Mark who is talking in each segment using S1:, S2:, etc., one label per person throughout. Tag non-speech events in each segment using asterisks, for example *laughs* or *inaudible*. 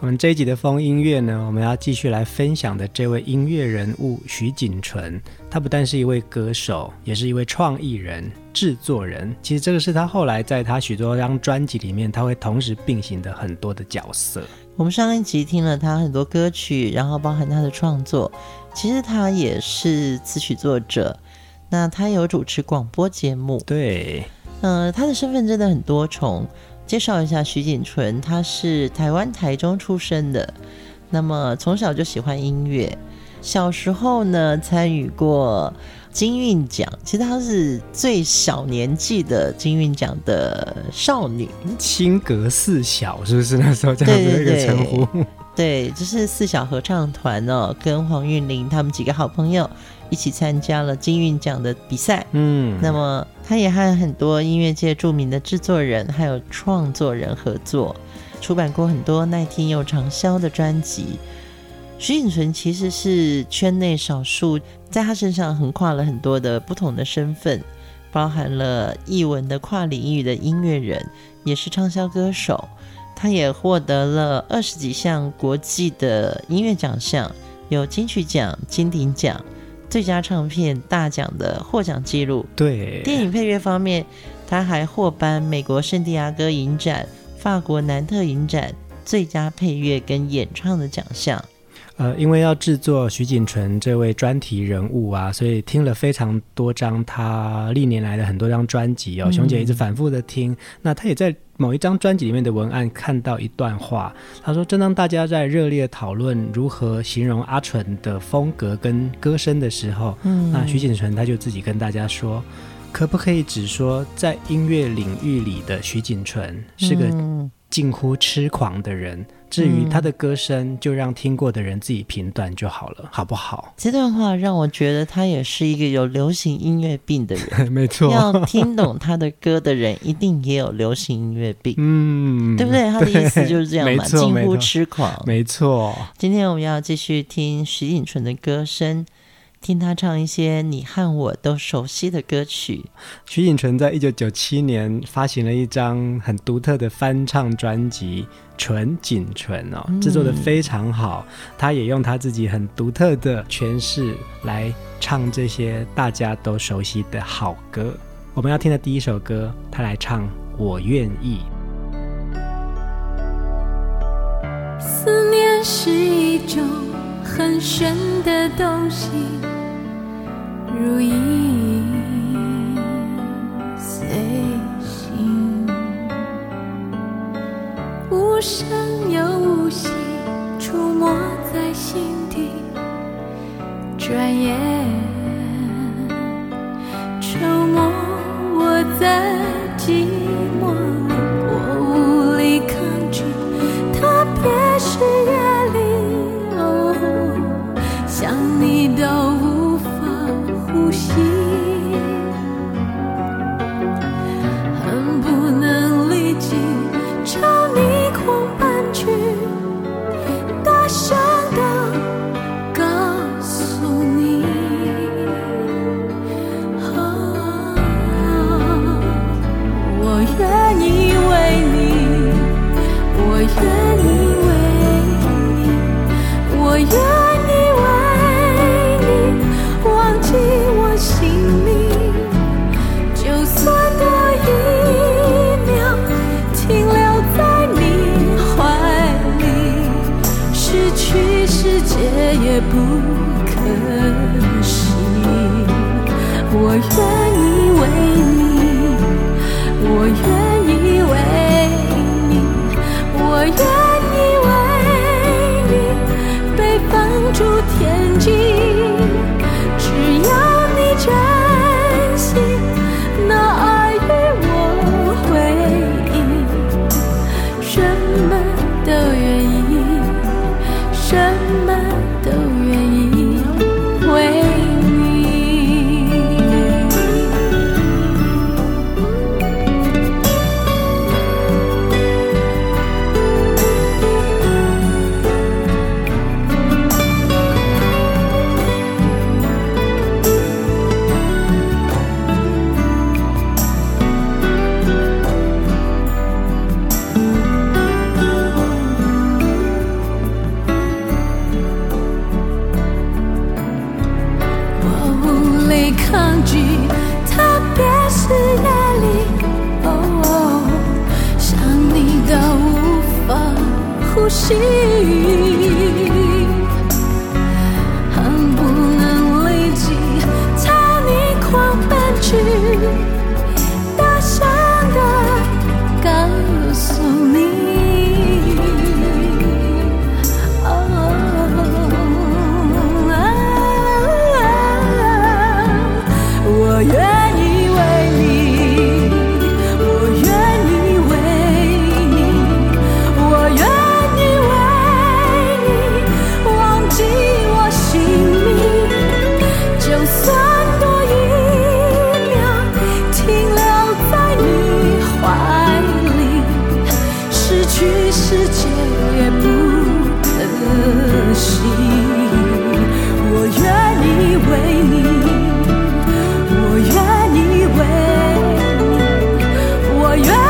S1: 我们这一集的风音乐呢，我们要继续来分享的这位音乐人物徐锦纯，他不但是一位歌手，也是一位创意人、制作人。其实这个是他后来在他许多张专辑里面，他会同时并行的很多的角色。
S2: 我们上一集听了他很多歌曲，然后包含他的创作。其实他也是词曲作者，那他有主持广播节目。
S1: 对，
S2: 呃，他的身份真的很多重。介绍一下徐锦纯，他是台湾台中出生的，那么从小就喜欢音乐，小时候呢参与过金韵奖，其实她是最小年纪的金韵奖的少女，
S1: 青阁四小是不是那时候这样子一个称呼？
S2: 对，对，对，就是四小合唱团哦，跟黄韵玲他们几个好朋友。一起参加了金韵奖的比赛，
S1: 嗯，
S2: 那么他也和很多音乐界著名的制作人还有创作人合作，出版过很多耐听又畅销的专辑。徐锦纯其实是圈内少数，在他身上横跨了很多的不同的身份，包含了译文的跨领域的音乐人，也是畅销歌手。他也获得了二十几项国际的音乐奖项，有金曲奖、金鼎奖。最佳唱片大奖的获奖记录。
S1: 对，
S2: 电影配乐方面，他还获颁美国圣地亚哥影展、法国南特影展最佳配乐跟演唱的奖项。
S1: 呃，因为要制作徐锦纯这位专题人物啊，所以听了非常多张他历年来的很多张专辑哦。熊姐一直反复的听，嗯、那他也在某一张专辑里面的文案看到一段话，他说：“正当大家在热烈讨论如何形容阿纯的风格跟歌声的时候，嗯，那徐锦纯他就自己跟大家说，可不可以只说在音乐领域里的徐锦纯是个近乎痴狂的人？”至于他的歌声，就让听过的人自己评断就好了，好不好？
S2: 这段话让我觉得他也是一个有流行音乐病的人，*laughs*
S1: 没错。
S2: 要听懂他的歌的人，一定也有流行音乐病，
S1: 嗯，
S2: 对不对？他的意思就是这样嘛，*laughs* 近乎痴狂，
S1: 没错。
S2: 今天我们要继续听徐锦纯的歌声。听他唱一些你和我都熟悉的歌曲。
S1: 徐锦纯在一九九七年发行了一张很独特的翻唱专辑《纯锦纯》哦，制作的非常好。他也用他自己很独特的诠释来唱这些大家都熟悉的好歌。我们要听的第一首歌，他来唱《我愿意》。
S3: 思念是一种很玄的东西。如影随形，无声又无息，出没在心底。转眼，沉默我在寂寞世界也不可惜。我愿意为你我愿意为你我愿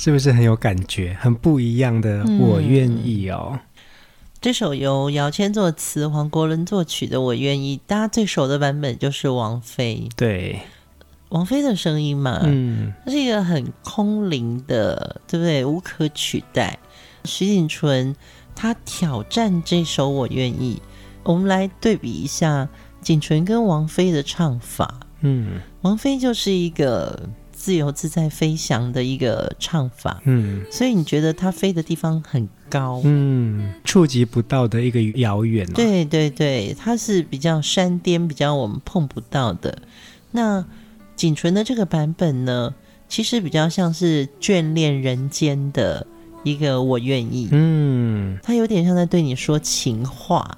S1: 是不是很有感觉，很不一样的？我愿意哦。
S2: 嗯、这首由姚谦作词、黄国伦作曲的《我愿意》，大家最熟的版本就是王菲。
S1: 对，
S2: 王菲的声音嘛，
S1: 嗯，
S2: 它是一个很空灵的，对不对？无可取代。徐锦纯他挑战这首《我愿意》，我们来对比一下锦纯跟王菲的唱法。
S1: 嗯，
S2: 王菲就是一个。自由自在飞翔的一个唱法，
S1: 嗯，
S2: 所以你觉得它飞的地方很高，
S1: 嗯，触及不到的一个遥远，啊，
S2: 对对对，它是比较山巅，比较我们碰不到的。那仅存的这个版本呢，其实比较像是眷恋人间的一个我愿意，
S1: 嗯，
S2: 它有点像在对你说情话。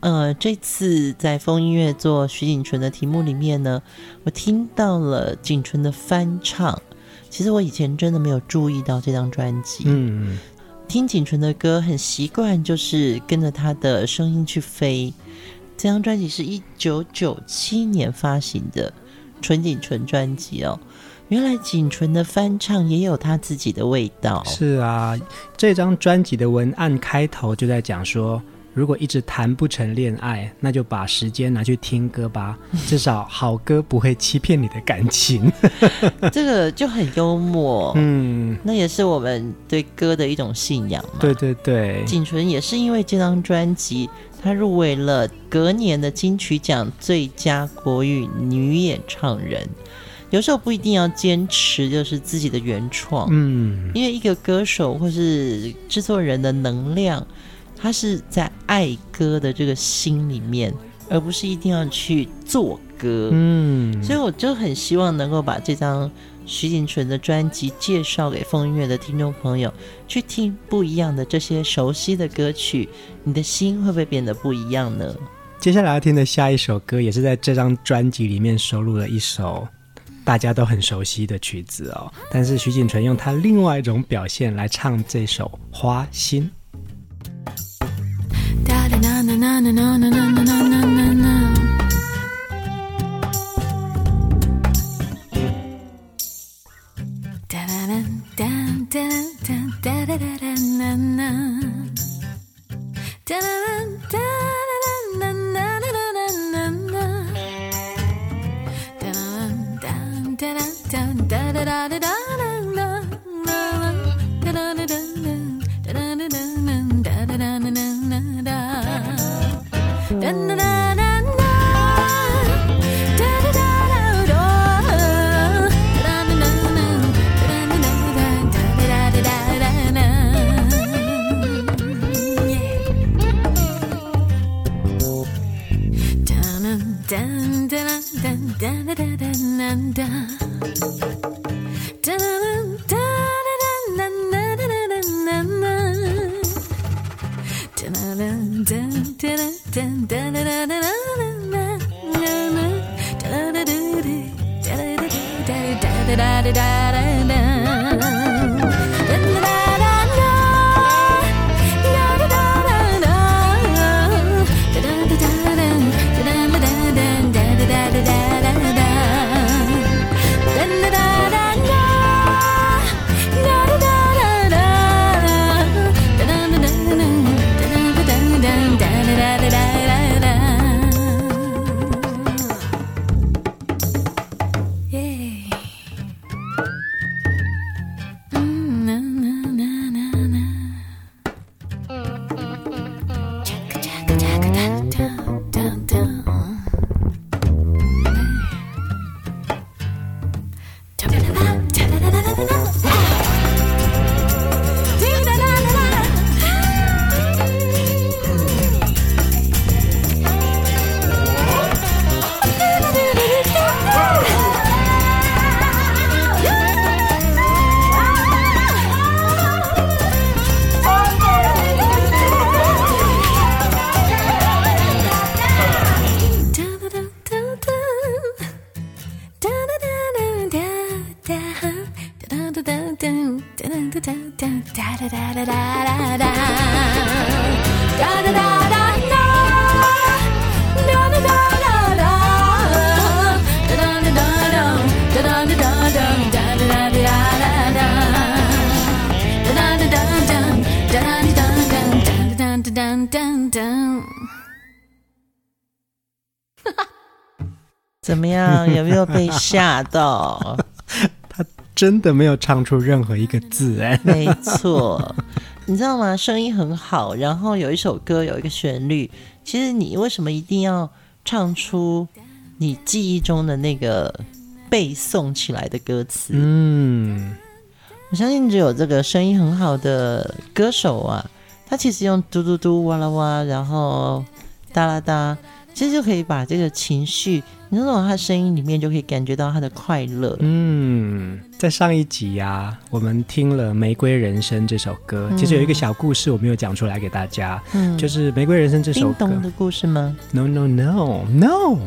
S2: 呃，这次在风音乐做徐锦纯的题目里面呢，我听到了锦纯的翻唱。其实我以前真的没有注意到这张专辑。
S1: 嗯，
S2: 听锦纯的歌很习惯，就是跟着他的声音去飞。这张专辑是一九九七年发行的纯锦纯专辑哦。原来锦纯的翻唱也有他自己的味道。
S1: 是啊，这张专辑的文案开头就在讲说。如果一直谈不成恋爱，那就把时间拿去听歌吧。*laughs* 至少好歌不会欺骗你的感情。*laughs* *laughs*
S2: 这个就很幽默，
S1: 嗯，
S2: 那也是我们对歌的一种信仰嘛。
S1: 对对对，
S2: 锦纯也是因为这张专辑，他入围了隔年的金曲奖最佳国语女演唱人。有时候不一定要坚持就是自己的原创，
S1: 嗯，
S2: 因为一个歌手或是制作人的能量。他是在爱歌的这个心里面，而不是一定要去做歌。
S1: 嗯，
S2: 所以我就很希望能够把这张
S3: 徐锦纯的专辑介绍给风音乐的听众朋友，去听不一样的这些熟悉的歌曲，你的心会不会变得不一样呢？
S1: 接下来要听的下一首歌，也是在这张专辑里面收录了一首大家都很熟悉的曲子哦。但是徐锦纯用他另外一种表现来唱这首《花心》。
S3: na na na na na na na na na na. Da da da da da da da da da na na. Da da da da da da da da da da na na Da Da da da da da da da da da da. 有没有被吓到？*laughs*
S1: 他真的没有唱出任何一个字哎。*laughs*
S3: 没错，你知道吗？声音很好，然后有一首歌有一个旋律，其实你为什么一定要唱出你记忆中的那个背诵起来的歌词？
S1: 嗯，
S3: 我相信只有这个声音很好的歌手啊，他其实用嘟嘟嘟、哇啦哇，然后哒啦哒。其实就可以把这个情绪，你从他的声音里面就可以感觉到他的快乐。
S1: 嗯，在上一集呀、啊，我们听了《玫瑰人生》这首歌，其实有一个小故事我没有讲出来给大家，嗯，就是《玫瑰人生》这首歌
S3: 的故事吗
S1: ？No No No No，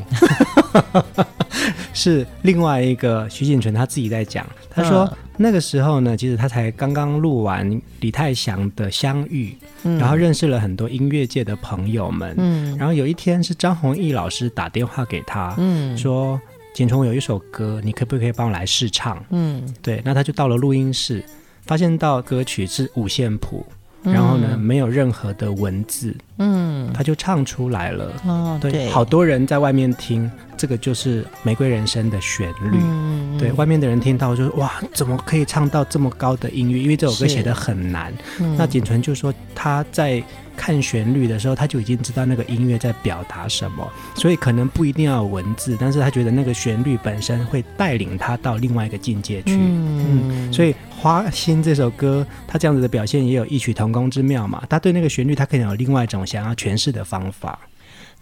S1: *laughs* 是另外一个徐锦纯他自己在讲，他说。嗯那个时候呢，其实他才刚刚录完李泰祥的《相遇》，嗯，然后认识了很多音乐界的朋友们。嗯，然后有一天是张弘毅老师打电话给他，嗯，说锦纯，有一首歌，你可不可以帮我来试唱？嗯，对，那他就到了录音室，发现到歌曲是五线谱。然后呢，没有任何的文字，嗯，他就唱出来了。哦，对，对，好多人在外面听，这个就是《玫瑰人生》的旋律。嗯，对，外面的人听到就是：“哇，怎么可以唱到这么高的音域？因为这首歌写的很难。嗯”那锦纯就说他在。看旋律的时候，他就已经知道那个音乐在表达什么，所以可能不一定要有文字，但是他觉得那个旋律本身会带领他到另外一个境界去。嗯，嗯，所以《花心》这首歌，他这样子的表现也有异曲同工之妙嘛。他对那个旋律，他可能有另外一种想要诠释的方法。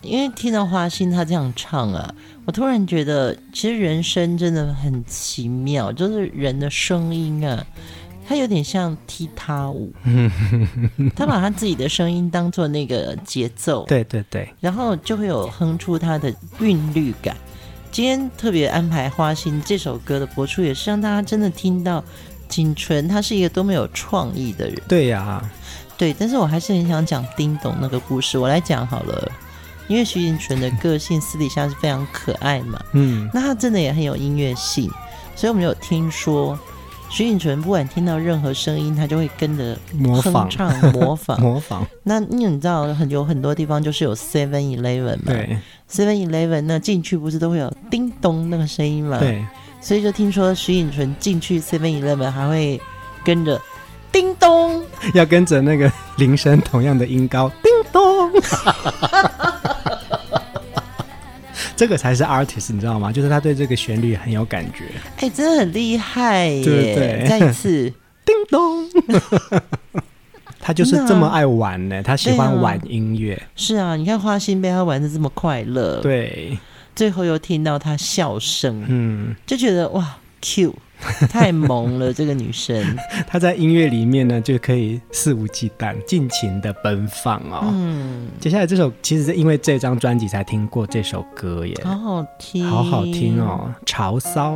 S2: 因为听到花心他这样唱啊，我突然觉得，其实人生真的很奇妙，就是人的声音啊，他有点像踢踏舞，*laughs* 他把他自己的声音当做那个节奏，
S1: 对对对，
S2: 然后就会有哼出他的韵律感。今天特别安排花心这首歌的播出，也是让大家真的听到景纯他是一个多么有创意的人。
S1: 对呀、啊，
S2: 对，但是我还是很想讲丁董那个故事，我来讲好了。因为徐景纯的个性私底下是非常可爱嘛，嗯，那他真的也很有音乐性，所以我们有听说徐锦纯不管听到任何声音，他就会跟着哼唱模仿。
S1: 模仿。*laughs*
S2: 那你知道很有很多地方就是有 Seven Eleven 嘛，对，Seven Eleven 那进去不是都会有叮咚那个声音嘛，对，所以就听说徐锦纯进去 Seven Eleven 还会跟着叮咚，
S1: 要跟着那个铃声同样的音高，叮咚。*laughs* 这个才是 artist，你知道吗？就是他对这个旋律很有感觉。
S2: 哎、欸，真的很厉害耶！
S1: 对对，
S2: 再一次，
S1: 叮咚。他就是这么爱玩呢，他喜欢玩音乐。
S2: 啊是啊，你看花心被他玩的这么快乐，
S1: 对，
S2: 最后又听到他笑声，嗯，就觉得哇，cute。*laughs* 太萌了，这个女生，
S1: 她在音乐里面呢就可以肆无忌惮、尽情的奔放哦。嗯，接下来这首其实是因为这张专辑才听过这首歌耶，
S2: 好好听，
S1: 好好听哦，《潮骚》。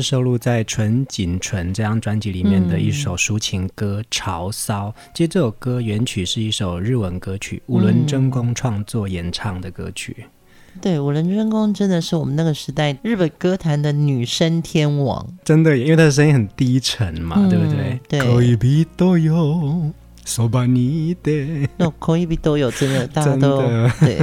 S1: 是收录在《纯仅纯》这张专辑里面的一首抒情歌《潮骚》。其实这首歌原曲是一首日文歌曲，五轮真弓创作演唱的歌曲。
S2: 对，五轮真弓真的是我们那个时代日本歌坛的女声天王，
S1: 真的，因为她的声音很低沉嘛，嗯、对不对？
S2: 对。都有，
S1: そばにいて。*laughs*
S2: 那可以比都有，真的大家都*laughs* 对，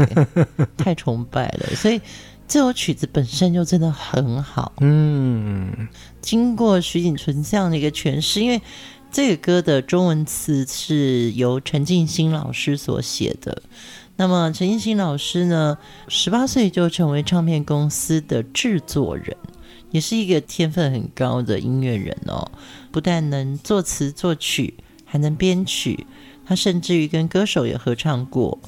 S2: 太崇拜了。所以 这首曲子本身就真的很好。嗯，经过徐锦纯这样的一个诠释，因为这个歌的中文词是由陈进兴老师所写的。那么陈进兴老师呢，十八岁就成为唱片公司的制作人，也是一个天分很高的音乐人哦。不但能作词作曲，还能编曲，他甚至于跟歌手也合唱过。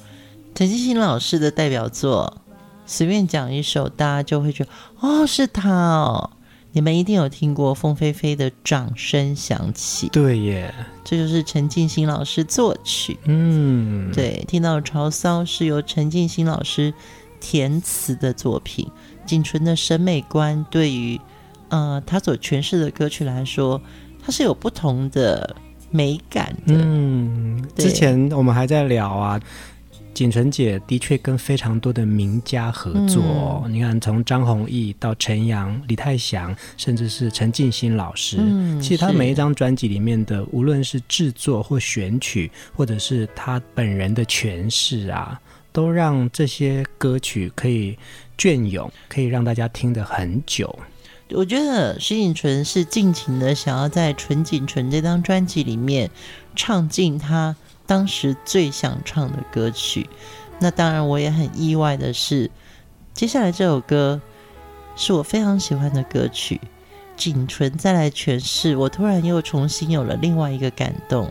S2: 陈进兴老师的代表作，随便讲一首，大家就会觉得哦，是他哦。你们一定有听过凤飞飞的《掌声响起》，
S1: 对耶，
S2: 这就是陈进兴老师作曲。嗯，对，听到《潮骚》是由陈进兴老师填词的作品。仅存的审美观对于呃他所诠释的歌曲来说，它是有不同的美感的。
S1: 嗯，之前我们还在聊啊。锦纯姐的确跟非常多的名家合作，嗯、你看从张弘毅到陈阳、李泰祥，甚至是陈进兴老师，嗯、其实他每一张专辑里面的，无论是制作或选曲，或者是他本人的诠释啊，都让这些歌曲可以隽永，可以让大家听得很久。
S2: 我觉得徐锦纯是尽情的想要在《纯仅纯》这张专辑里面唱尽他。当时最想唱的歌曲，那当然我也很意外的是，接下来这首歌是我非常喜欢的歌曲，仅纯再来诠释，我突然又重新有了另外一个感动。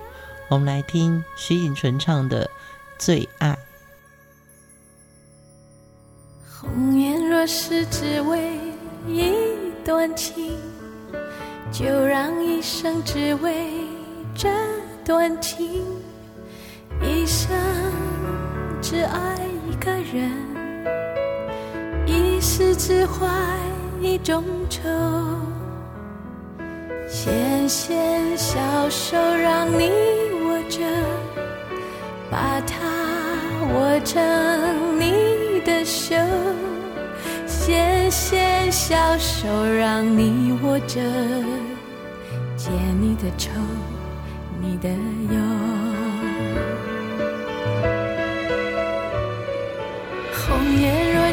S2: 我们来听徐锦纯唱的《最爱》。
S3: 红颜若是只为一段情，就让一生只为这段情。一生只爱一个人，一世只怀一种愁。纤纤小手让你握着，把它握成你的袖。纤纤小手让你握着，解你的愁，你的忧。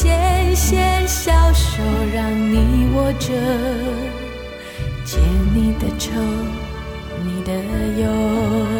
S3: 纤纤小手让你握着，解你的愁，你的
S2: 忧。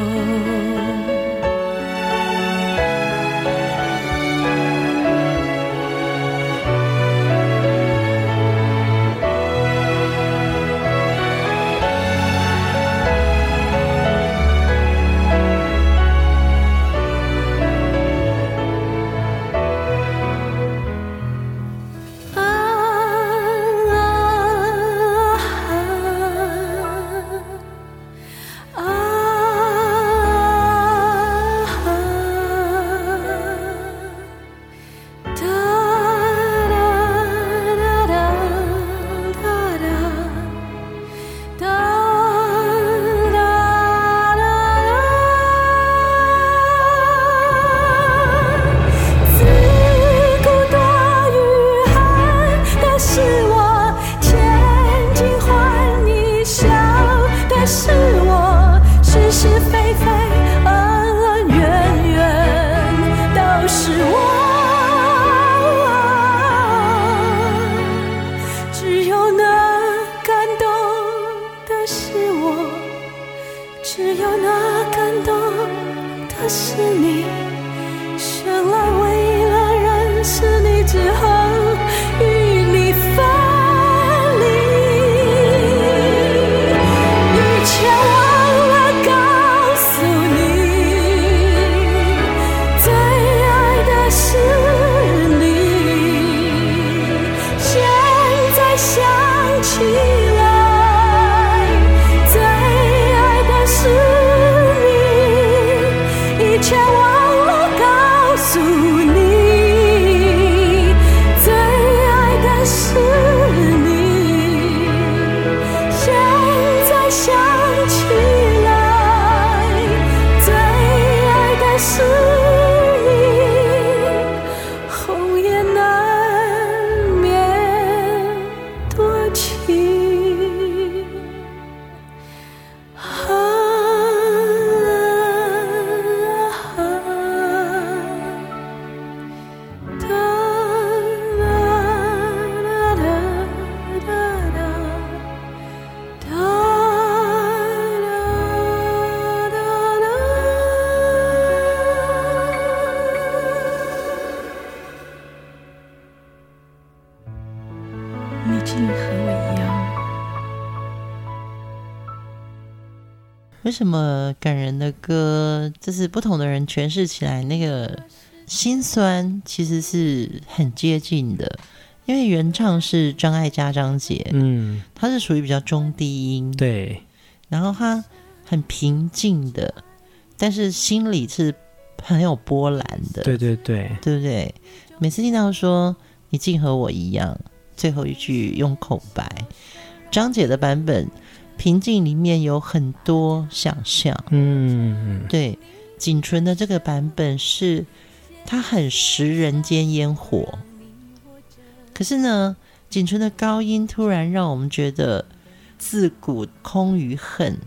S2: 什么感人的歌，就是不同的人诠释起来，那个心酸其实是很接近的。因为原唱是张艾嘉张杰，
S1: 嗯，
S2: 他是属于比较中低音，
S1: 对，
S2: 然后他很平静的，但是心里是很有波澜的，
S1: 对对对，
S2: 对不对？每次听到说你竟和我一样，最后一句用口白，张杰的版本平静里面有很多想象，
S1: 嗯，
S2: 对，仅存的这个版本是它很食人间烟火。可是呢，仅存的高音突然让我们觉得自古空余恨，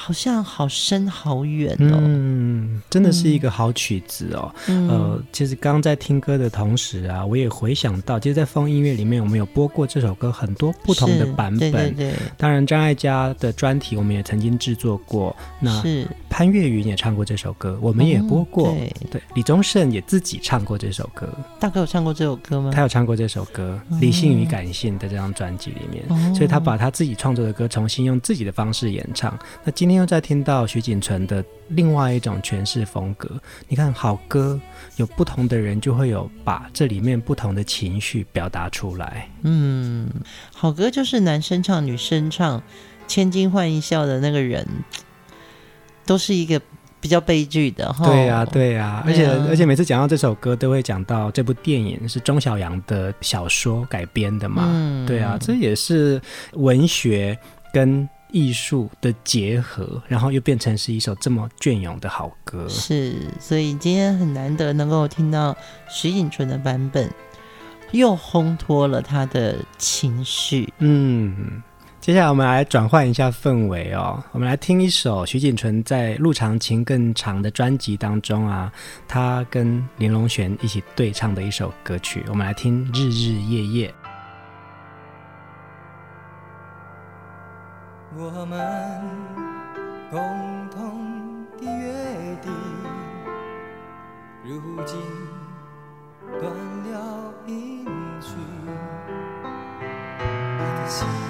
S2: 好像好深好远哦。
S1: 嗯，真的是一个好曲子哦。
S2: 嗯、
S1: 呃，其实刚在听歌的同时啊，我也回想到，其实，在风音乐里面，我们有播过这首歌很多不同的版本。
S2: 对对对。
S1: 当然，张艾嘉的专题我们也曾经制作过。那
S2: 是。
S1: 潘越云也唱过这首歌，我们也播过。
S2: 嗯、对，
S1: 对，李宗盛也自己唱过这首歌。
S2: 大哥有唱过这首歌吗？
S1: 他有唱过这首歌，《理性与感性》的这张专辑里面，嗯、所以他把他自己创作的歌重新用自己的方式演唱。那今天又在听到徐锦淳的另外一种诠释风格。你看，好歌有不同的人就会有把这里面不同的情绪表达出来。
S2: 嗯，好歌就是男生唱、女生唱，千金换一笑的那个人。都是一个比较悲剧的哈，
S1: 对呀、啊，对呀、啊，而且而且每次讲到这首歌，都会讲到这部电影是钟晓阳的小说改编的嘛，嗯、对啊，这也是文学跟艺术的结合，然后又变成是一首这么隽永的好歌，
S2: 是，所以今天很难得能够听到徐锦淳的版本，又烘托了他的情绪，
S1: 嗯。接下来我们来转换一下氛围哦，我们来听一首徐锦淳在《路长情更长》的专辑当中啊，他跟林隆璇一起对唱的一首歌曲，我们来听《日日夜夜》。
S4: 我们共同的约定，如今断了音讯，我的心。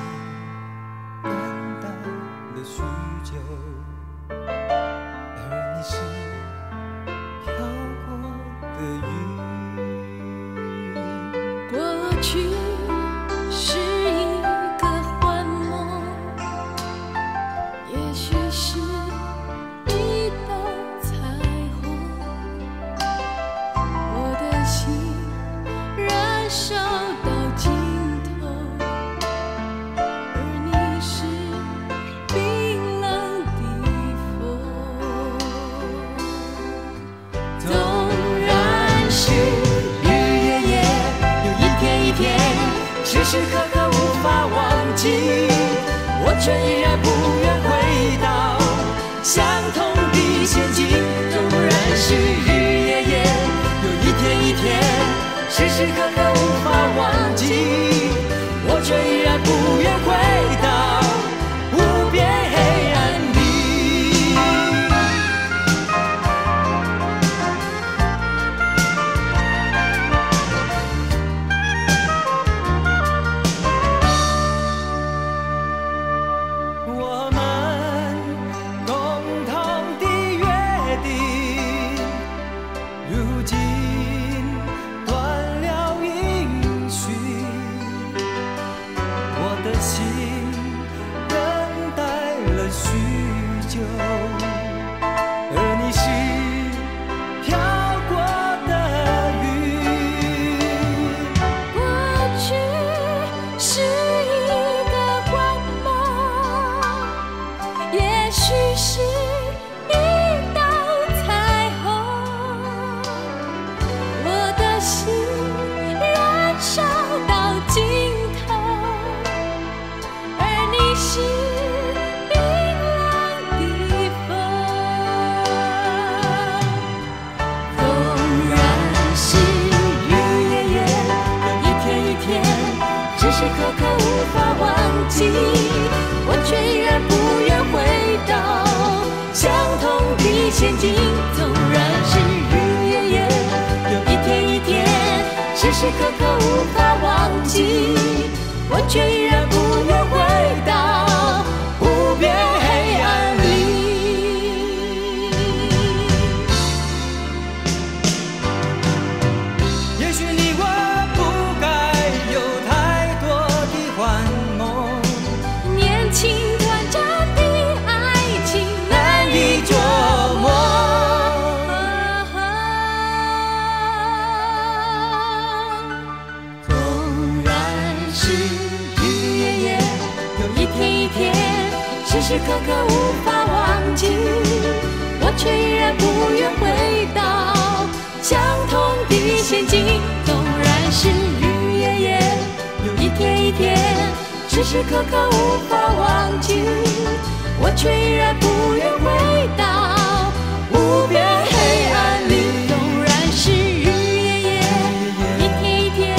S4: 你，
S3: 我
S4: 却依然不愿回到相同的陷阱。纵然是日日夜夜，又一天一天，时时刻刻前进，纵然是日日夜夜，一天一天，时时刻刻无法忘记，我却依然不。
S3: 时时刻刻无法忘记我却依然不愿回到无边黑暗里纵然是日日夜夜一天一天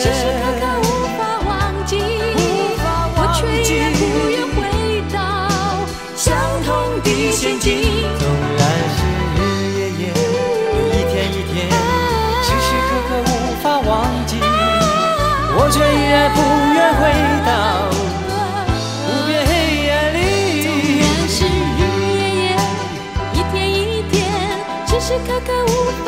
S3: 时时刻刻无法忘记我却依然不愿回到相同的陷
S4: 阱纵然
S3: 是日夜夜一天一天的无法忘记我却依然不愿回天，时时
S4: 刻刻无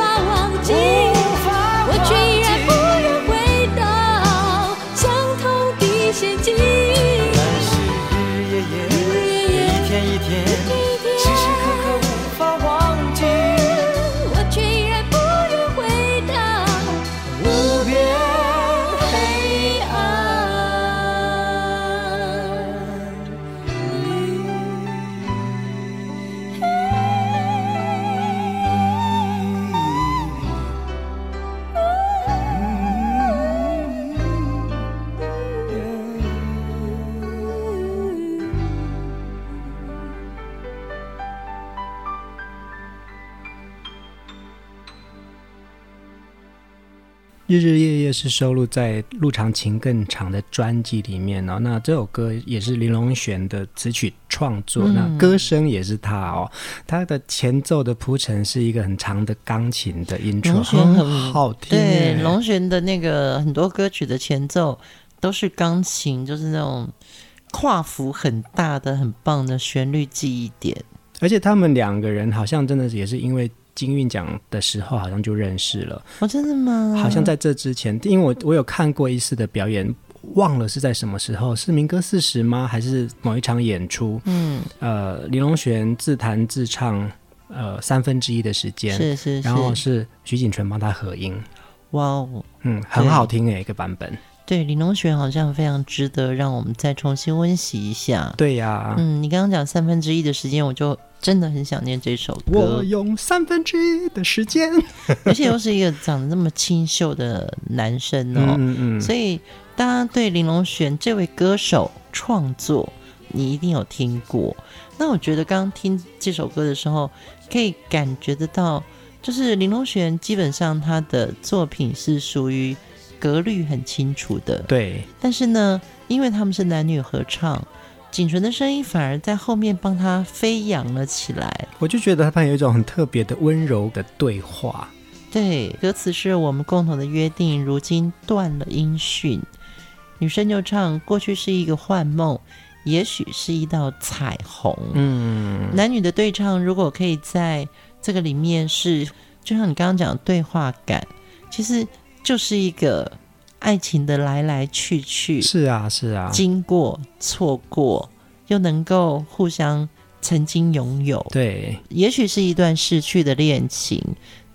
S4: 日日夜夜
S1: 是收录在《路长情更长》的专辑里面哦。那这首歌也是林隆璇的词曲创作，嗯、那歌声也是他哦。他的前奏的铺陈是一个很长的钢琴的音程，很好听。
S2: 对，龙璇的那个很多歌曲的前奏都是钢琴，就是那种跨幅很大的、很棒的旋律记忆点。
S1: 而且他们两个人好像真的也是因为。金韵奖的时候好像就认识了，
S2: 哦，真的吗？
S1: 好像在这之前，因为我我有看过一次的表演，忘了是在什么时候，是民歌四十吗？还是某一场演出？嗯，呃，林隆璇自弹自唱，呃，三分之一的时间，
S2: 是是是，
S1: 然后是徐锦纯帮他合音，
S2: 哇哦，
S1: 嗯，很好听诶，一个版本。
S2: 对，林隆璇好像非常值得让我们再重新温习一下。
S1: 对呀、啊，
S2: 嗯，你刚刚讲三分之一的时间，我就真的很想念这首歌。
S1: 我用三分之一的时间，*laughs*
S2: 而且又是一个长得那么清秀的男生哦，嗯嗯，所以大家对林隆璇这位歌手创作，你一定有听过。那我觉得刚刚听这首歌的时候，可以感觉得到，就是林隆璇基本上他的作品是属于。格律很清楚的，
S1: 对。
S2: 但是呢，因为他们是男女合唱，锦纯的声音反而在后面帮他飞扬了起来。
S1: 我就觉得他有一种很特别的温柔的对话。
S2: 对，歌词是我们共同的约定，如今断了音讯。女生就唱：过去是一个幻梦，也许是一道彩虹。嗯，男女的对唱，如果可以在这个里面是，就像你刚刚讲的对话感，其实。就是一个爱情的来来去去，
S1: 是啊，是啊，
S2: 经过错过，又能够互相曾经拥有，
S1: 对，
S2: 也许是一段逝去的恋情，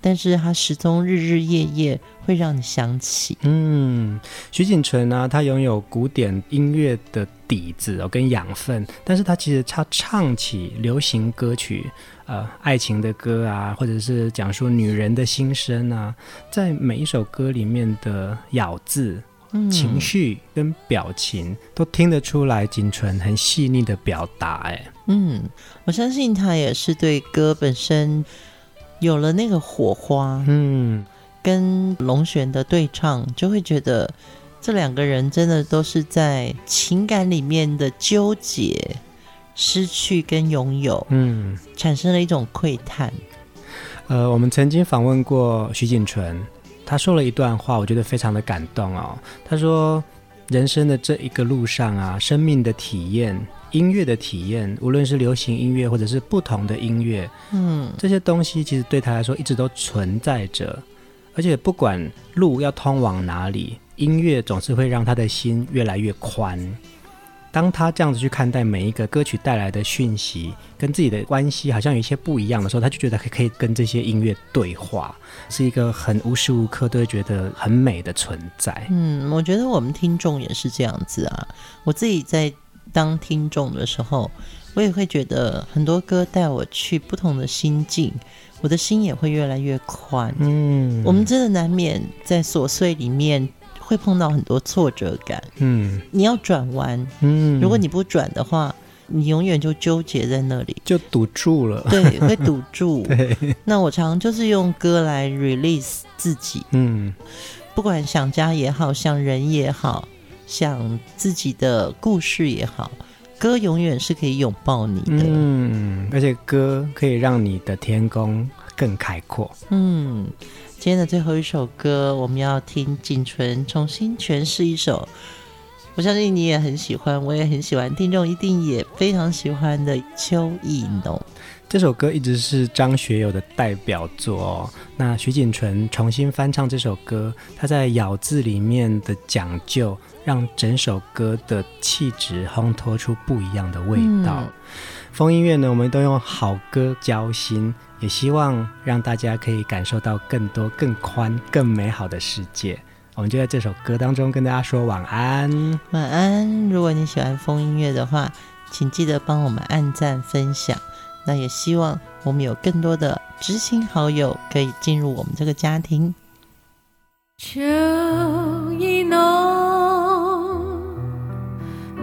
S2: 但是他始终日日夜夜会让你想起。
S1: 嗯，徐锦纯呢，他拥有古典音乐的底子哦，跟养分，但是他其实他唱起流行歌曲。呃，爱情的歌啊，或者是讲述女人的心声啊，在每一首歌里面的咬字、嗯、情绪跟表情，都听得出来，锦纯很细腻的表达。哎，
S2: 嗯，我相信他也是对歌本身有了那个火花。嗯，跟龙璇的对唱，就会觉得这两个人真的都是在情感里面的纠结。失去跟拥有，嗯，产生了一种窥探。
S1: 呃，我们曾经访问过徐锦纯，他说了一段话，我觉得非常的感动哦。他说：“人生的这一个路上啊，生命的体验，音乐的体验，无论是流行音乐或者是不同的音乐，嗯，这些东西其实对他来说一直都存在着，而且不管路要通往哪里，音乐总是会让他的心越来越宽。”当他这样子去看待每一个歌曲带来的讯息，跟自己的关系好像有一些不一样的时候，他就觉得可以跟这些音乐对话，是一个很无时无刻都会觉得很美的存在。
S2: 嗯，我觉得我们听众也是这样子啊。我自己在当听众的时候，我也会觉得很多歌带我去不同的心境，我的心也会越来越宽。
S1: 嗯，
S2: 我们真的难免在琐碎里面会碰到很多挫折感。
S1: 嗯，
S2: 你要转弯，
S1: 嗯，
S2: 如果你不转的话，你永远就纠结在那里，
S1: 就堵住了。
S2: 对，会堵住。*laughs*
S1: 对，
S2: 那我常常就是用歌来 release 自己。
S1: 嗯，
S2: 不管想家也好，想人也好。想自己的故事也好，歌永远是可以拥抱你的。
S1: 嗯，而且歌可以让你的天空更开阔。
S2: 嗯，今天的最后一首歌，我们要听锦纯重新诠释一首，我相信你也很喜欢，我也很喜欢，听众一定也非常喜欢的《秋意浓》。
S1: 这首歌一直是张学友的代表作哦。那徐锦纯重新翻唱这首歌，他在咬字里面的讲究，让整首歌的气质烘托出不一样的味道。嗯、疯音乐呢，我们都用好歌交心，也希望让大家可以感受到更多、更宽、更美好的世界。我们就在这首歌当中跟大家说晚安，
S2: 晚安。如果你喜欢风音乐的话，请记得帮我们按赞分享。那也希望我们有更多的知心好友可以进入我们这个家庭。
S3: 秋意浓，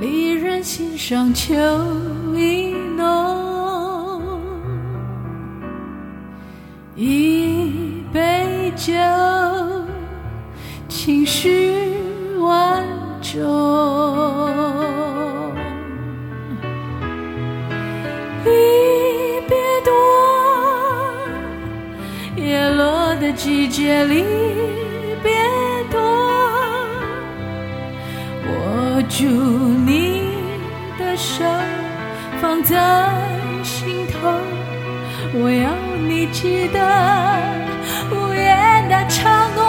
S3: 离人心上秋意浓，一杯酒，情绪万种。季节离别多，握住你的手，放在心头，我要你记得无言的承诺。